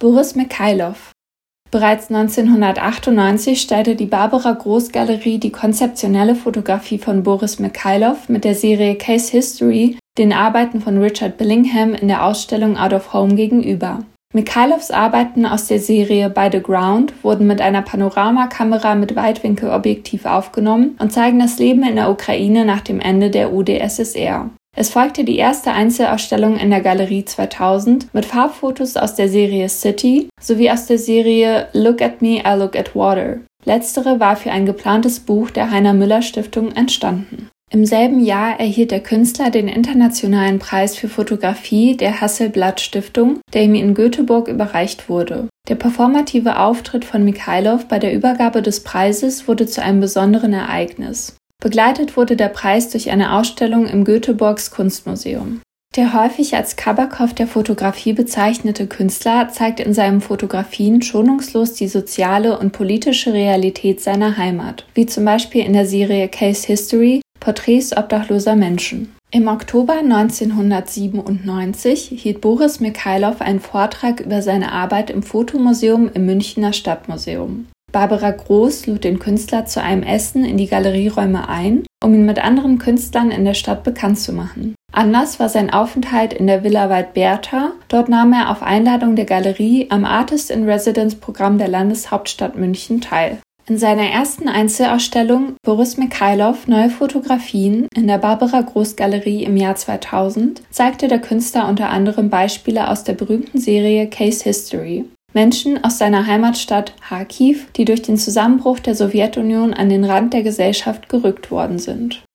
Boris Mikhailov. Bereits 1998 stellte die Barbara Groß Galerie die konzeptionelle Fotografie von Boris Mikhailov mit der Serie Case History den Arbeiten von Richard Billingham in der Ausstellung Out of Home gegenüber. Mikhailovs Arbeiten aus der Serie By the Ground wurden mit einer Panoramakamera mit Weitwinkelobjektiv aufgenommen und zeigen das Leben in der Ukraine nach dem Ende der UdSSR. Es folgte die erste Einzelausstellung in der Galerie 2000 mit Farbfotos aus der Serie City sowie aus der Serie Look at Me, I Look at Water. Letztere war für ein geplantes Buch der Heiner Müller Stiftung entstanden. Im selben Jahr erhielt der Künstler den Internationalen Preis für Fotografie der Hasselblad Stiftung, der ihm in Göteborg überreicht wurde. Der performative Auftritt von Mikhailov bei der Übergabe des Preises wurde zu einem besonderen Ereignis. Begleitet wurde der Preis durch eine Ausstellung im Göteborgs Kunstmuseum. Der häufig als Kabakov der Fotografie bezeichnete Künstler zeigt in seinen Fotografien schonungslos die soziale und politische Realität seiner Heimat, wie zum Beispiel in der Serie Case History Porträts obdachloser Menschen. Im Oktober 1997 hielt Boris Mikhailov einen Vortrag über seine Arbeit im Fotomuseum im Münchner Stadtmuseum. Barbara Groß lud den Künstler zu einem Essen in die Galerieräume ein, um ihn mit anderen Künstlern in der Stadt bekannt zu machen. Anders war sein Aufenthalt in der Villa Waldbertha. Dort nahm er auf Einladung der Galerie am Artist in Residence Programm der Landeshauptstadt München teil. In seiner ersten Einzelausstellung Boris Mikhailov Neue Fotografien in der Barbara Groß Galerie im Jahr 2000 zeigte der Künstler unter anderem Beispiele aus der berühmten Serie Case History. Menschen aus seiner Heimatstadt Kharkiv, die durch den Zusammenbruch der Sowjetunion an den Rand der Gesellschaft gerückt worden sind